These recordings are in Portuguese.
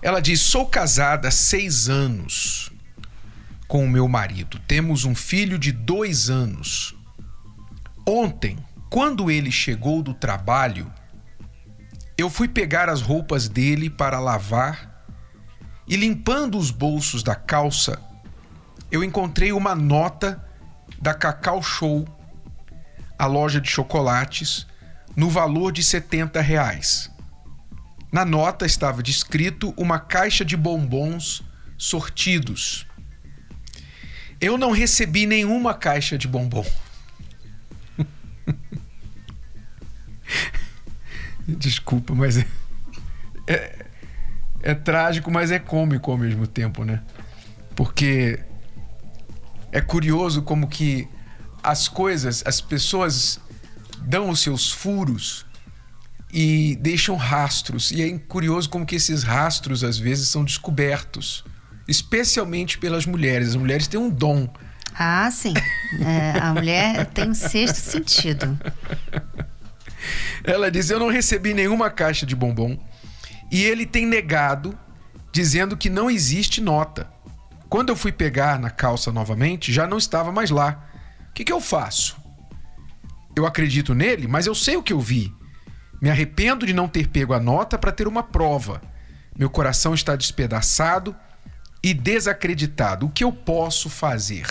Ela diz: Sou casada há seis anos com o meu marido. Temos um filho de dois anos. Ontem, quando ele chegou do trabalho, eu fui pegar as roupas dele para lavar e, limpando os bolsos da calça, eu encontrei uma nota da Cacau Show, a loja de chocolates, no valor de 70 reais. Na nota estava descrito uma caixa de bombons sortidos. Eu não recebi nenhuma caixa de bombom. Desculpa, mas é, é, é trágico, mas é cômico ao mesmo tempo, né? Porque é curioso como que as coisas, as pessoas dão os seus furos e deixam rastros. E é curioso como que esses rastros às vezes são descobertos, especialmente pelas mulheres. As mulheres têm um dom. Ah, sim. É, a mulher tem um sexto sentido. Ela diz: Eu não recebi nenhuma caixa de bombom e ele tem negado, dizendo que não existe nota. Quando eu fui pegar na calça novamente, já não estava mais lá. O que, que eu faço? Eu acredito nele, mas eu sei o que eu vi. Me arrependo de não ter pego a nota para ter uma prova. Meu coração está despedaçado e desacreditado. O que eu posso fazer?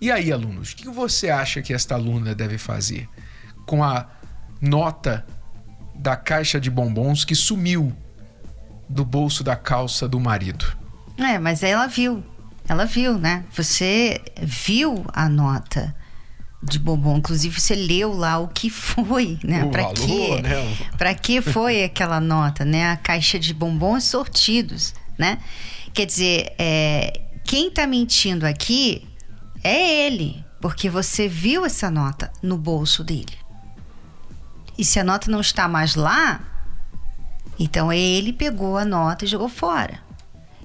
E aí, alunos, o que você acha que esta aluna deve fazer com a nota da caixa de bombons que sumiu do bolso da calça do marido. É, mas ela viu. Ela viu, né? Você viu a nota de bombom, inclusive você leu lá o que foi, né? Para que? Né? Para que foi aquela nota, né? A caixa de bombons sortidos, né? Quer dizer, é, quem tá mentindo aqui é ele, porque você viu essa nota no bolso dele. E se a nota não está mais lá, então ele pegou a nota e jogou fora.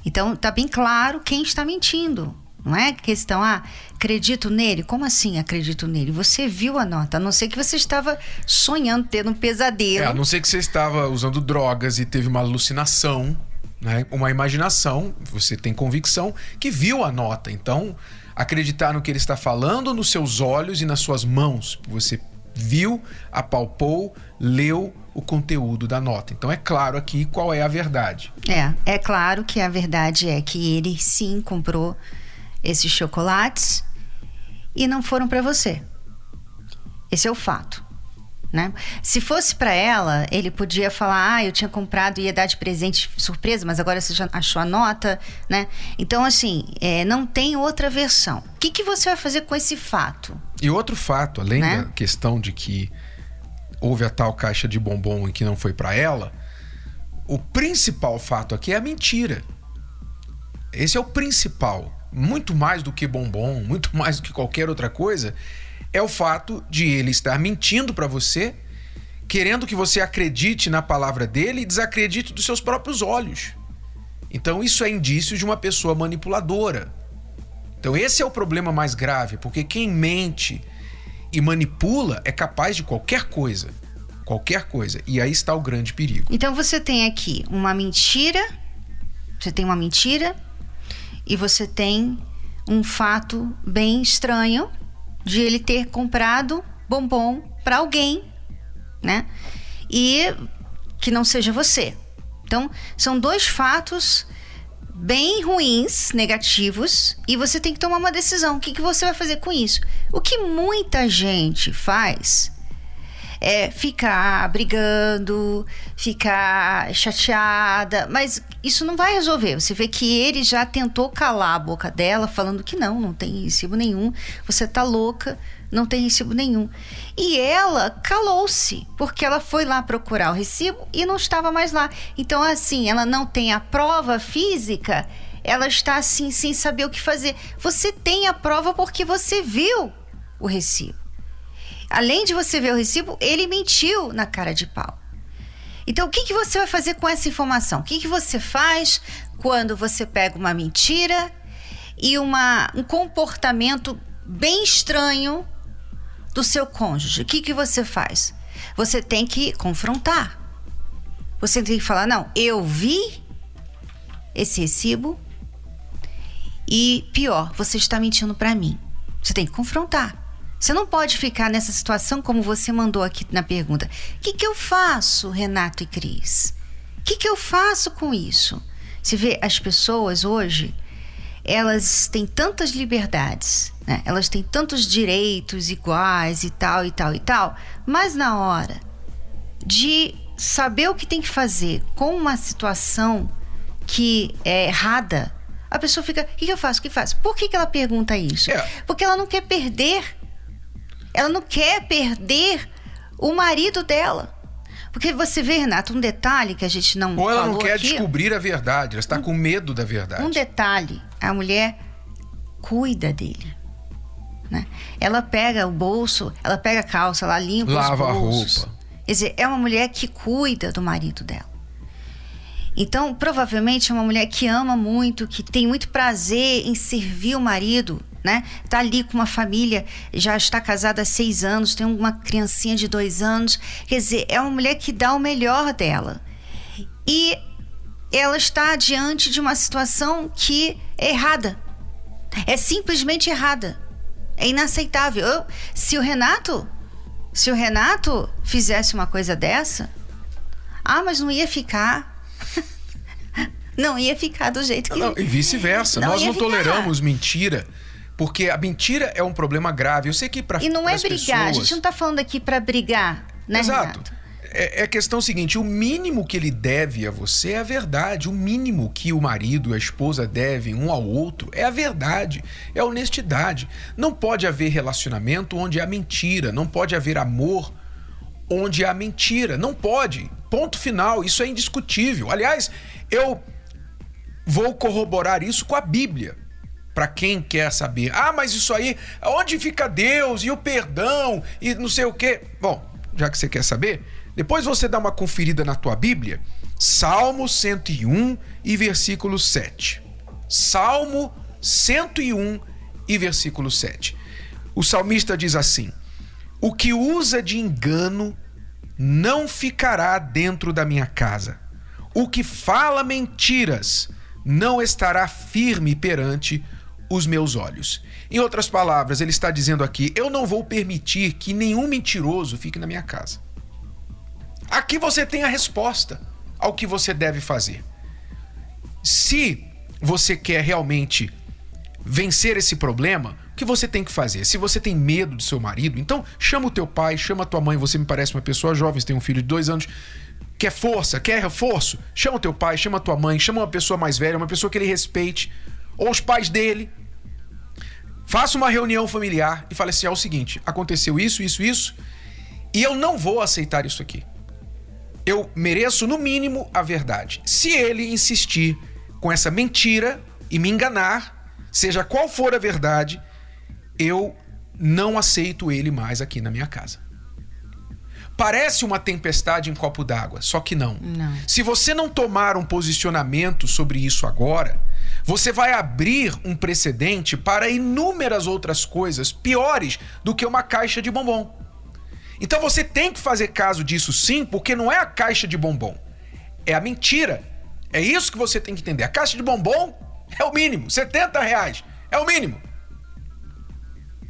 Então tá bem claro quem está mentindo. Não é questão, ah, acredito nele? Como assim acredito nele? Você viu a nota, a não ser que você estava sonhando, tendo um pesadelo. É, a não ser que você estava usando drogas e teve uma alucinação, né? uma imaginação, você tem convicção que viu a nota. Então, acreditar no que ele está falando nos seus olhos e nas suas mãos. Você viu, apalpou, leu o conteúdo da nota. Então é claro aqui qual é a verdade. É, é claro que a verdade é que ele sim comprou esses chocolates e não foram para você. Esse é o fato. Né? Se fosse para ela, ele podia falar: Ah, eu tinha comprado e ia dar de presente surpresa, mas agora você já achou a nota, né? Então, assim, é, não tem outra versão. O que, que você vai fazer com esse fato? E outro fato, além né? da questão de que houve a tal caixa de bombom e que não foi para ela, o principal fato aqui é a mentira. Esse é o principal. Muito mais do que bombom, muito mais do que qualquer outra coisa, é o fato de ele estar mentindo para você, querendo que você acredite na palavra dele e desacredite dos seus próprios olhos. Então isso é indício de uma pessoa manipuladora. Então esse é o problema mais grave, porque quem mente e manipula é capaz de qualquer coisa. Qualquer coisa. E aí está o grande perigo. Então você tem aqui uma mentira, você tem uma mentira e você tem um fato bem estranho de ele ter comprado bombom para alguém, né? E que não seja você. Então, são dois fatos bem ruins, negativos, e você tem que tomar uma decisão. O que, que você vai fazer com isso? O que muita gente faz é ficar brigando, ficar chateada, mas isso não vai resolver. Você vê que ele já tentou calar a boca dela, falando que não, não tem recibo nenhum, você tá louca, não tem recibo nenhum. E ela calou-se, porque ela foi lá procurar o recibo e não estava mais lá. Então, assim, ela não tem a prova física, ela está assim, sem saber o que fazer. Você tem a prova porque você viu o recibo. Além de você ver o recibo, ele mentiu na cara de pau. Então, o que, que você vai fazer com essa informação? O que, que você faz quando você pega uma mentira e uma, um comportamento bem estranho do seu cônjuge? O que, que você faz? Você tem que confrontar. Você tem que falar: não, eu vi esse recibo e pior, você está mentindo para mim. Você tem que confrontar. Você não pode ficar nessa situação como você mandou aqui na pergunta. O que, que eu faço, Renato e Cris? O que, que eu faço com isso? Você vê, as pessoas hoje, elas têm tantas liberdades, né? elas têm tantos direitos iguais e tal, e tal, e tal, mas na hora de saber o que tem que fazer com uma situação que é errada, a pessoa fica: o que, que eu faço? O que faço? Por que, que ela pergunta isso? É. Porque ela não quer perder ela não quer perder o marido dela. Porque você vê, Renato, um detalhe que a gente não. Ou ela não quer aqui, descobrir a verdade, ela está um, com medo da verdade. Um detalhe: a mulher cuida dele. Né? Ela pega o bolso, ela pega a calça, ela limpa Lava os bolsos. a roupa. Quer dizer, é uma mulher que cuida do marido dela. Então, provavelmente é uma mulher que ama muito, que tem muito prazer em servir o marido né? Tá ali com uma família, já está casada há seis anos, tem uma criancinha de dois anos. Quer dizer, é uma mulher que dá o melhor dela. E ela está diante de uma situação que é errada. É simplesmente errada. É inaceitável. Eu, se o Renato, se o Renato fizesse uma coisa dessa, ah, mas não ia ficar. não ia ficar do jeito que. Não, e vice-versa. Nós não ficar. toleramos mentira porque a mentira é um problema grave. Eu sei que para E não é brigar, pessoas... a gente não está falando aqui para brigar, né? Exato. É, é a questão seguinte: o mínimo que ele deve a você é a verdade. O mínimo que o marido e a esposa devem um ao outro é a verdade, é a honestidade. Não pode haver relacionamento onde há mentira, não pode haver amor onde há mentira. Não pode. Ponto final. Isso é indiscutível. Aliás, eu vou corroborar isso com a Bíblia para quem quer saber. Ah, mas isso aí, onde fica Deus e o perdão e não sei o quê? Bom, já que você quer saber, depois você dá uma conferida na tua Bíblia, Salmo 101 e versículo 7. Salmo 101 e versículo 7. O salmista diz assim: O que usa de engano não ficará dentro da minha casa. O que fala mentiras não estará firme perante os meus olhos. Em outras palavras, ele está dizendo aqui: eu não vou permitir que nenhum mentiroso fique na minha casa. Aqui você tem a resposta ao que você deve fazer. Se você quer realmente vencer esse problema, o que você tem que fazer? Se você tem medo do seu marido, então chama o teu pai, chama a tua mãe. Você me parece uma pessoa jovem, você tem um filho de dois anos. Quer força, quer reforço? Chama o teu pai, chama a tua mãe, chama uma pessoa mais velha, uma pessoa que ele respeite, ou os pais dele, Faça uma reunião familiar e fale assim: é o seguinte, aconteceu isso, isso, isso, e eu não vou aceitar isso aqui. Eu mereço, no mínimo, a verdade. Se ele insistir com essa mentira e me enganar, seja qual for a verdade, eu não aceito ele mais aqui na minha casa. Parece uma tempestade em copo d'água, só que não. não. Se você não tomar um posicionamento sobre isso agora, você vai abrir um precedente para inúmeras outras coisas piores do que uma caixa de bombom. Então você tem que fazer caso disso sim, porque não é a caixa de bombom, é a mentira. É isso que você tem que entender. A caixa de bombom é o mínimo, 70 reais é o mínimo.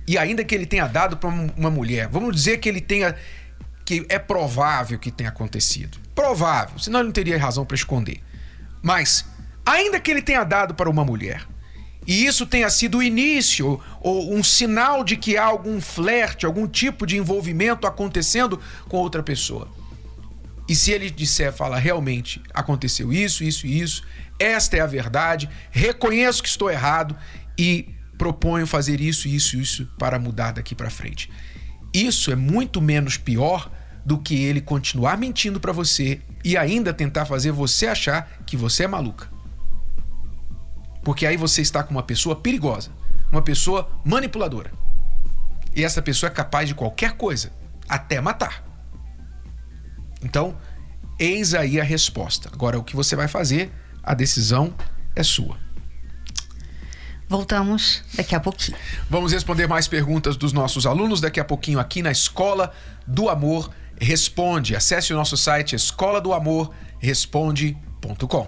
E ainda que ele tenha dado para uma mulher, vamos dizer que ele tenha que é provável que tenha acontecido. Provável, senão ele não teria razão para esconder. Mas ainda que ele tenha dado para uma mulher, e isso tenha sido o início ou um sinal de que há algum flerte, algum tipo de envolvimento acontecendo com outra pessoa. E se ele disser, fala, realmente aconteceu isso, isso e isso, esta é a verdade, reconheço que estou errado e proponho fazer isso, isso e isso para mudar daqui para frente. Isso é muito menos pior do que ele continuar mentindo para você e ainda tentar fazer você achar que você é maluca. Porque aí você está com uma pessoa perigosa, uma pessoa manipuladora. E essa pessoa é capaz de qualquer coisa, até matar. Então, eis aí a resposta. Agora, o que você vai fazer, a decisão é sua. Voltamos daqui a pouquinho. Vamos responder mais perguntas dos nossos alunos daqui a pouquinho aqui na Escola do Amor Responde. Acesse o nosso site escola do amor responde.com.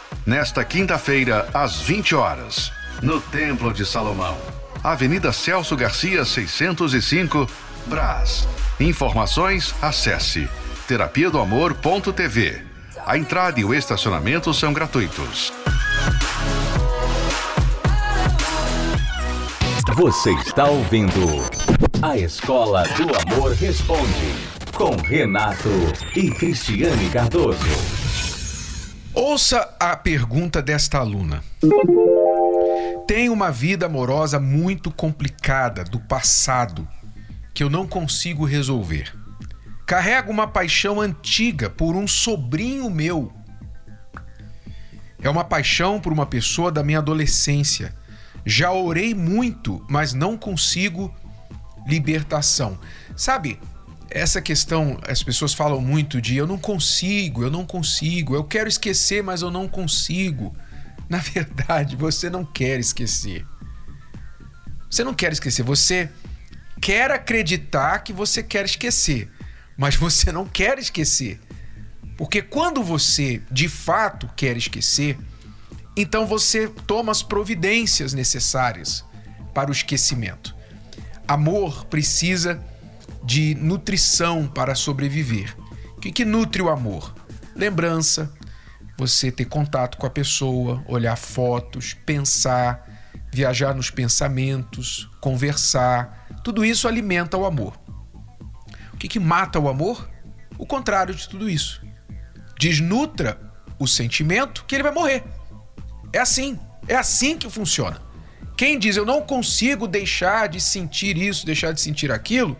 Nesta quinta-feira, às 20 horas, no Templo de Salomão, Avenida Celso Garcia, 605, Brás. Informações, acesse terapia do amor.tv. A entrada e o estacionamento são gratuitos. Você está ouvindo A Escola do Amor Responde com Renato e Cristiane Cardoso. Ouça a pergunta desta aluna. Tenho uma vida amorosa muito complicada do passado que eu não consigo resolver. Carrego uma paixão antiga por um sobrinho meu. É uma paixão por uma pessoa da minha adolescência. Já orei muito, mas não consigo libertação. Sabe, essa questão, as pessoas falam muito de eu não consigo, eu não consigo, eu quero esquecer, mas eu não consigo. Na verdade, você não quer esquecer. Você não quer esquecer, você quer acreditar que você quer esquecer, mas você não quer esquecer. Porque quando você de fato quer esquecer, então você toma as providências necessárias para o esquecimento. Amor precisa de nutrição para sobreviver. O que, que nutre o amor? Lembrança, você ter contato com a pessoa, olhar fotos, pensar, viajar nos pensamentos, conversar. Tudo isso alimenta o amor. O que, que mata o amor? O contrário de tudo isso. Desnutra o sentimento que ele vai morrer. É assim. É assim que funciona. Quem diz eu não consigo deixar de sentir isso, deixar de sentir aquilo,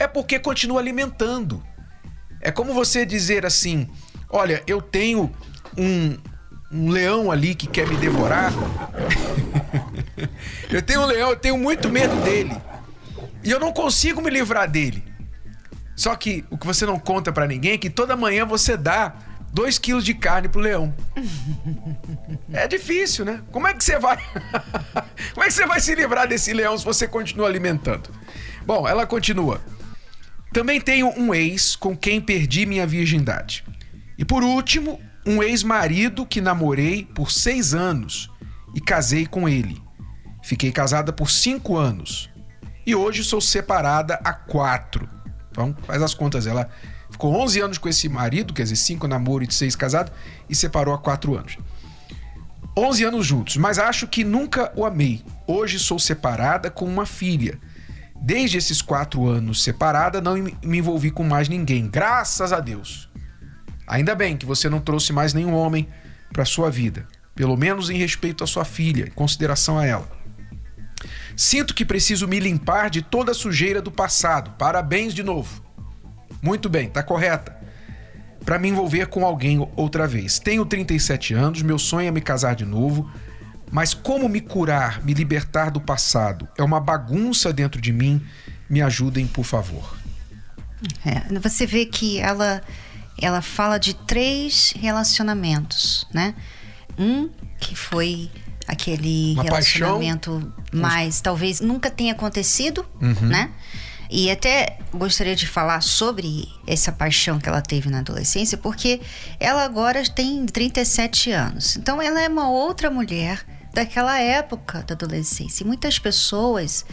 é porque continua alimentando. É como você dizer assim: olha, eu tenho um, um leão ali que quer me devorar. eu tenho um leão, eu tenho muito medo dele. E eu não consigo me livrar dele. Só que o que você não conta para ninguém é que toda manhã você dá 2 quilos de carne pro leão. É difícil, né? Como é que você vai. Como é que você vai se livrar desse leão se você continua alimentando? Bom, ela continua. Também tenho um ex com quem perdi minha virgindade. E por último, um ex-marido que namorei por seis anos e casei com ele. Fiquei casada por cinco anos e hoje sou separada há quatro. Então, faz as contas. Ela ficou 11 anos com esse marido, quer dizer, cinco namoro e seis casados, e separou há quatro anos. 11 anos juntos, mas acho que nunca o amei. Hoje sou separada com uma filha. Desde esses quatro anos separada, não me envolvi com mais ninguém, graças a Deus. Ainda bem que você não trouxe mais nenhum homem para sua vida, pelo menos em respeito à sua filha, em consideração a ela. Sinto que preciso me limpar de toda a sujeira do passado. Parabéns de novo. Muito bem, tá correta. Para me envolver com alguém outra vez. Tenho 37 anos, meu sonho é me casar de novo, mas como me curar, me libertar do passado? É uma bagunça dentro de mim. Me ajudem, por favor. É, você vê que ela ela fala de três relacionamentos, né? Um que foi aquele Uma relacionamento paixão. mais talvez nunca tenha acontecido, uhum. né? E até gostaria de falar sobre essa paixão que ela teve na adolescência, porque ela agora tem 37 anos. Então ela é uma outra mulher daquela época da adolescência. E muitas pessoas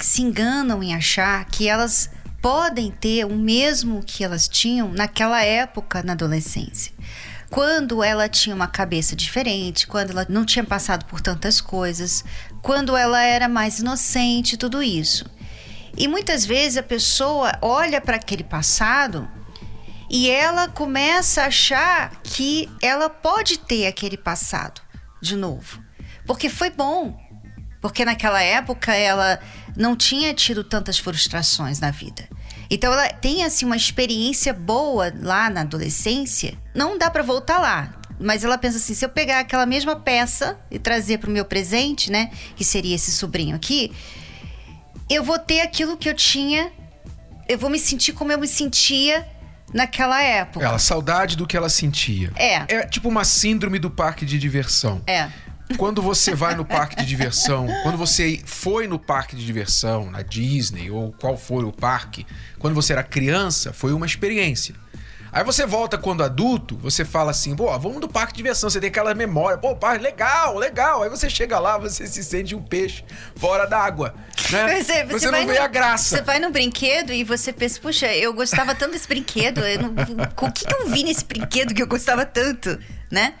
se enganam em achar que elas podem ter o mesmo que elas tinham naquela época na adolescência. Quando ela tinha uma cabeça diferente, quando ela não tinha passado por tantas coisas, quando ela era mais inocente, tudo isso. E muitas vezes a pessoa olha para aquele passado e ela começa a achar que ela pode ter aquele passado de novo. Porque foi bom. Porque naquela época ela não tinha tido tantas frustrações na vida. Então ela tem assim uma experiência boa lá na adolescência. Não dá para voltar lá, mas ela pensa assim: se eu pegar aquela mesma peça e trazer para o meu presente, né, que seria esse sobrinho aqui, eu vou ter aquilo que eu tinha, eu vou me sentir como eu me sentia naquela época. Ela, saudade do que ela sentia. É. É tipo uma síndrome do parque de diversão. É. Quando você vai no parque de diversão, quando você foi no parque de diversão, na Disney ou qual for o parque, quando você era criança, foi uma experiência. Aí você volta quando adulto, você fala assim, pô, vamos do parque de diversão, você tem aquela memória, pô, parque, legal, legal. Aí você chega lá, você se sente um peixe fora d'água. Né? Você, você, você não vê no, a graça. Você vai no brinquedo e você pensa, puxa, eu gostava tanto desse brinquedo, não, o que, que eu vi nesse brinquedo que eu gostava tanto, né?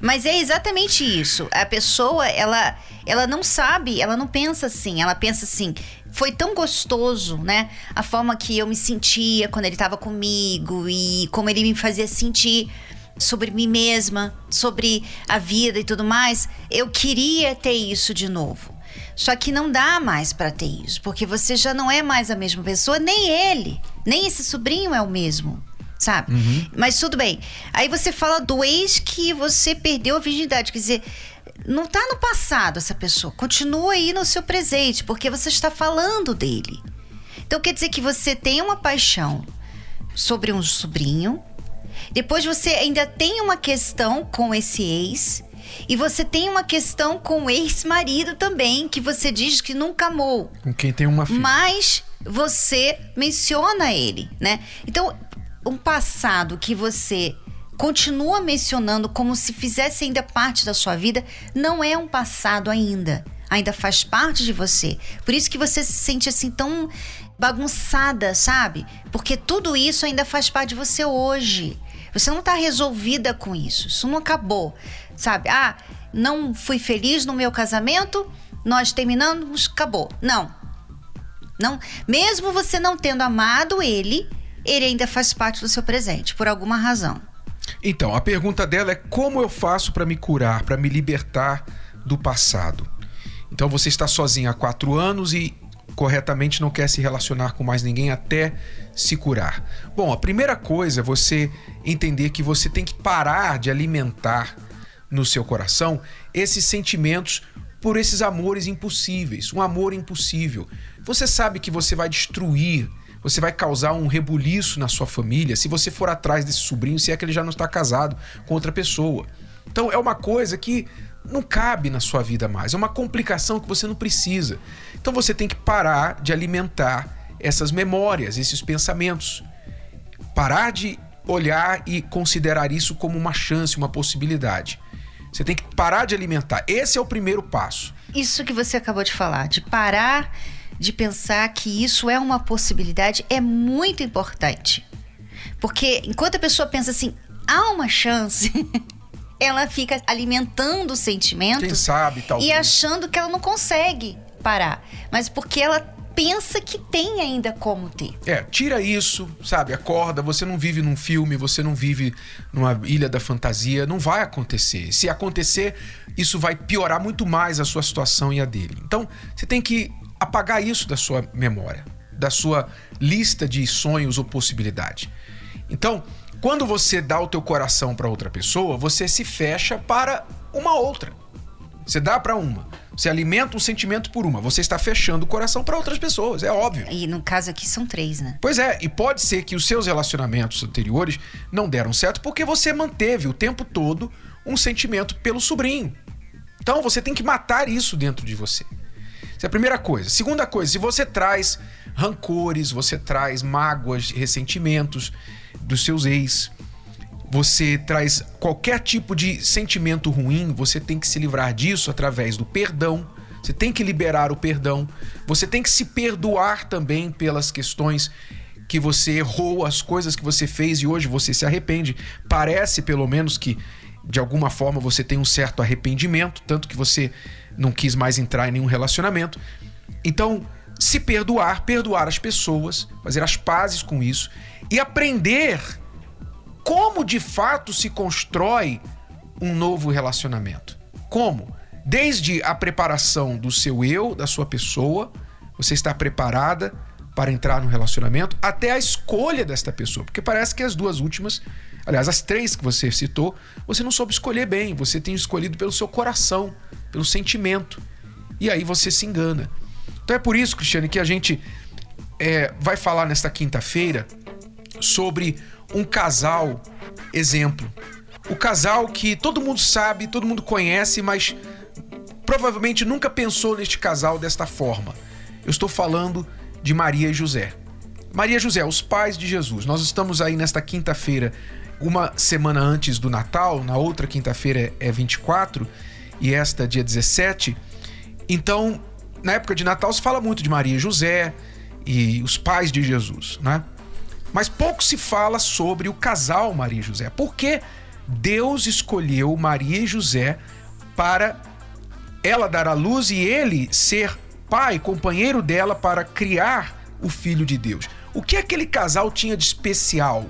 Mas é exatamente isso. A pessoa, ela, ela não sabe, ela não pensa assim. Ela pensa assim: foi tão gostoso, né? A forma que eu me sentia quando ele estava comigo e como ele me fazia sentir sobre mim mesma, sobre a vida e tudo mais. Eu queria ter isso de novo. Só que não dá mais para ter isso, porque você já não é mais a mesma pessoa, nem ele, nem esse sobrinho é o mesmo sabe? Uhum. Mas tudo bem. Aí você fala do ex que você perdeu a virgindade. Quer dizer, não tá no passado essa pessoa. Continua aí no seu presente, porque você está falando dele. Então quer dizer que você tem uma paixão sobre um sobrinho. Depois você ainda tem uma questão com esse ex. E você tem uma questão com o ex-marido também, que você diz que nunca amou. Com quem tem uma filha. Mas você menciona ele, né? Então, um passado que você continua mencionando como se fizesse ainda parte da sua vida, não é um passado ainda. Ainda faz parte de você. Por isso que você se sente assim tão bagunçada, sabe? Porque tudo isso ainda faz parte de você hoje. Você não está resolvida com isso. Isso não acabou, sabe? Ah, não fui feliz no meu casamento, nós terminamos, acabou. Não. Não, mesmo você não tendo amado ele, ele ainda faz parte do seu presente, por alguma razão. Então, a pergunta dela é como eu faço para me curar, para me libertar do passado? Então, você está sozinha há quatro anos e corretamente não quer se relacionar com mais ninguém até se curar. Bom, a primeira coisa é você entender que você tem que parar de alimentar no seu coração esses sentimentos por esses amores impossíveis. Um amor impossível. Você sabe que você vai destruir você vai causar um rebuliço na sua família se você for atrás desse sobrinho, se é que ele já não está casado com outra pessoa. Então é uma coisa que não cabe na sua vida mais, é uma complicação que você não precisa. Então você tem que parar de alimentar essas memórias, esses pensamentos. Parar de olhar e considerar isso como uma chance, uma possibilidade. Você tem que parar de alimentar. Esse é o primeiro passo. Isso que você acabou de falar, de parar de pensar que isso é uma possibilidade é muito importante. Porque enquanto a pessoa pensa assim, há uma chance, ela fica alimentando o sentimento Quem sabe, e achando que ela não consegue parar. Mas porque ela pensa que tem ainda como ter. É, tira isso, sabe? Acorda, você não vive num filme, você não vive numa ilha da fantasia, não vai acontecer. Se acontecer, isso vai piorar muito mais a sua situação e a dele. Então, você tem que apagar isso da sua memória, da sua lista de sonhos ou possibilidade. Então, quando você dá o teu coração para outra pessoa, você se fecha para uma outra. Você dá para uma. Você alimenta um sentimento por uma. Você está fechando o coração para outras pessoas, é óbvio. E no caso aqui são três, né? Pois é, e pode ser que os seus relacionamentos anteriores não deram certo porque você manteve o tempo todo um sentimento pelo sobrinho. Então você tem que matar isso dentro de você. Essa é a primeira coisa. Segunda coisa, se você traz rancores, você traz mágoas, ressentimentos dos seus ex. Você traz qualquer tipo de sentimento ruim, você tem que se livrar disso através do perdão. Você tem que liberar o perdão. Você tem que se perdoar também pelas questões que você errou, as coisas que você fez e hoje você se arrepende. Parece, pelo menos, que de alguma forma você tem um certo arrependimento, tanto que você não quis mais entrar em nenhum relacionamento. Então, se perdoar, perdoar as pessoas, fazer as pazes com isso e aprender como de fato se constrói um novo relacionamento. Como? Desde a preparação do seu eu, da sua pessoa, você está preparada para entrar no relacionamento, até a escolha desta pessoa, porque parece que as duas últimas, aliás, as três que você citou, você não soube escolher bem, você tem escolhido pelo seu coração, pelo sentimento. E aí você se engana. Então é por isso, Cristiane, que a gente é, vai falar nesta quinta-feira sobre um casal exemplo. O casal que todo mundo sabe, todo mundo conhece, mas provavelmente nunca pensou neste casal desta forma. Eu estou falando de Maria e José. Maria e José, os pais de Jesus. Nós estamos aí nesta quinta-feira, uma semana antes do Natal, na outra quinta-feira é 24 e esta dia 17. Então, na época de Natal se fala muito de Maria e José e os pais de Jesus, né? Mas pouco se fala sobre o casal Maria e José. Por que Deus escolheu Maria e José para ela dar à luz e ele ser pai, companheiro dela para criar o filho de Deus? O que aquele casal tinha de especial?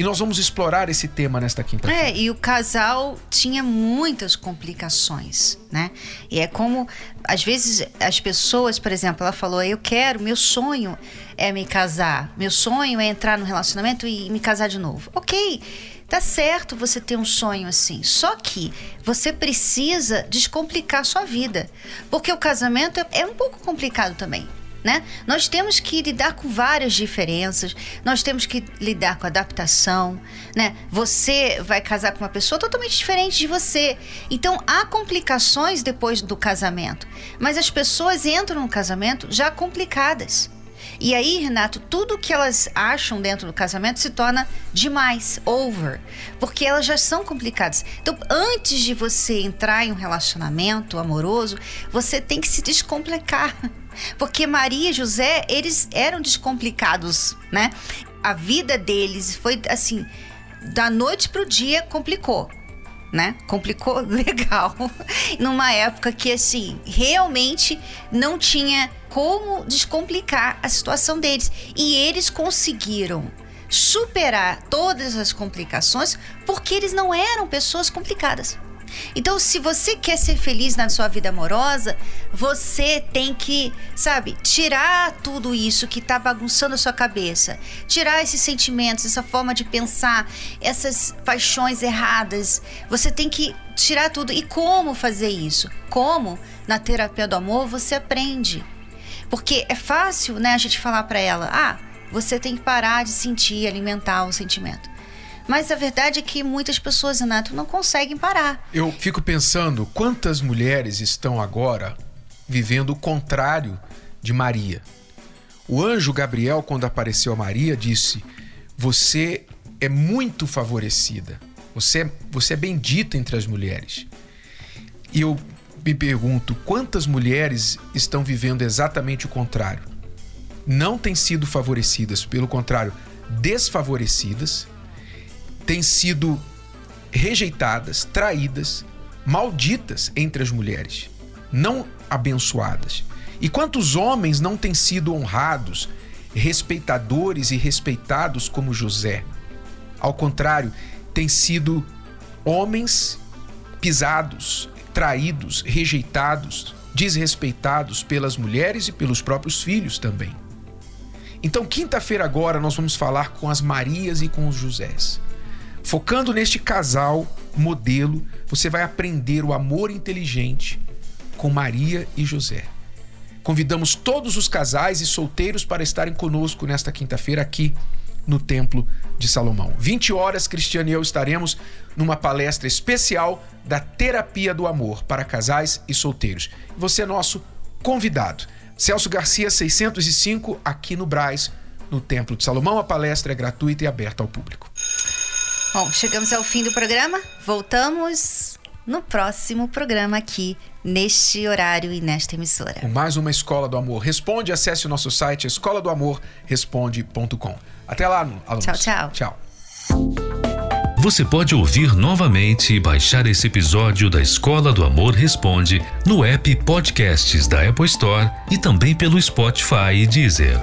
E nós vamos explorar esse tema nesta quinta-feira. É, e o casal tinha muitas complicações, né? E é como, às vezes, as pessoas, por exemplo, ela falou: Eu quero, meu sonho é me casar, meu sonho é entrar no relacionamento e me casar de novo. Ok. Tá certo você ter um sonho assim. Só que você precisa descomplicar sua vida. Porque o casamento é, é um pouco complicado também né? Nós temos que lidar com várias diferenças, nós temos que lidar com adaptação, né? Você vai casar com uma pessoa totalmente diferente de você. Então há complicações depois do casamento, mas as pessoas entram no casamento já complicadas. E aí, Renato, tudo que elas acham dentro do casamento se torna demais, over, porque elas já são complicadas. Então, antes de você entrar em um relacionamento amoroso, você tem que se descomplicar. Porque Maria e José, eles eram descomplicados, né? A vida deles foi assim, da noite pro dia complicou. Né? Complicou legal. Numa época que assim, realmente não tinha como descomplicar a situação deles. E eles conseguiram superar todas as complicações porque eles não eram pessoas complicadas. Então, se você quer ser feliz na sua vida amorosa, você tem que, sabe, tirar tudo isso que está bagunçando a sua cabeça, tirar esses sentimentos, essa forma de pensar, essas paixões erradas. Você tem que tirar tudo. E como fazer isso? Como? Na terapia do amor você aprende. Porque é fácil, né, a gente falar para ela: "Ah, você tem que parar de sentir, alimentar o sentimento". Mas a verdade é que muitas pessoas, Renato, não conseguem parar. Eu fico pensando quantas mulheres estão agora vivendo o contrário de Maria. O anjo Gabriel, quando apareceu a Maria, disse: Você é muito favorecida. Você é, você é bendita entre as mulheres. E eu me pergunto quantas mulheres estão vivendo exatamente o contrário. Não têm sido favorecidas, pelo contrário, desfavorecidas têm sido rejeitadas, traídas, malditas entre as mulheres, não abençoadas. E quantos homens não têm sido honrados, respeitadores e respeitados como José? Ao contrário, têm sido homens pisados, traídos, rejeitados, desrespeitados pelas mulheres e pelos próprios filhos também. Então, quinta-feira agora nós vamos falar com as Marias e com os Josés. Focando neste casal modelo, você vai aprender o amor inteligente com Maria e José. Convidamos todos os casais e solteiros para estarem conosco nesta quinta-feira aqui no Templo de Salomão. 20 horas, Cristiano e eu estaremos numa palestra especial da Terapia do Amor para casais e solteiros. Você é nosso convidado. Celso Garcia 605, aqui no Braz, no Templo de Salomão. A palestra é gratuita e aberta ao público. Bom, chegamos ao fim do programa. Voltamos no próximo programa aqui, neste horário e nesta emissora. Com mais uma Escola do Amor Responde, acesse o nosso site escola do amor responde.com. Até lá, alunos. Tchau, tchau. Tchau. Você pode ouvir novamente e baixar esse episódio da Escola do Amor Responde no app Podcasts da Apple Store e também pelo Spotify e Deezer.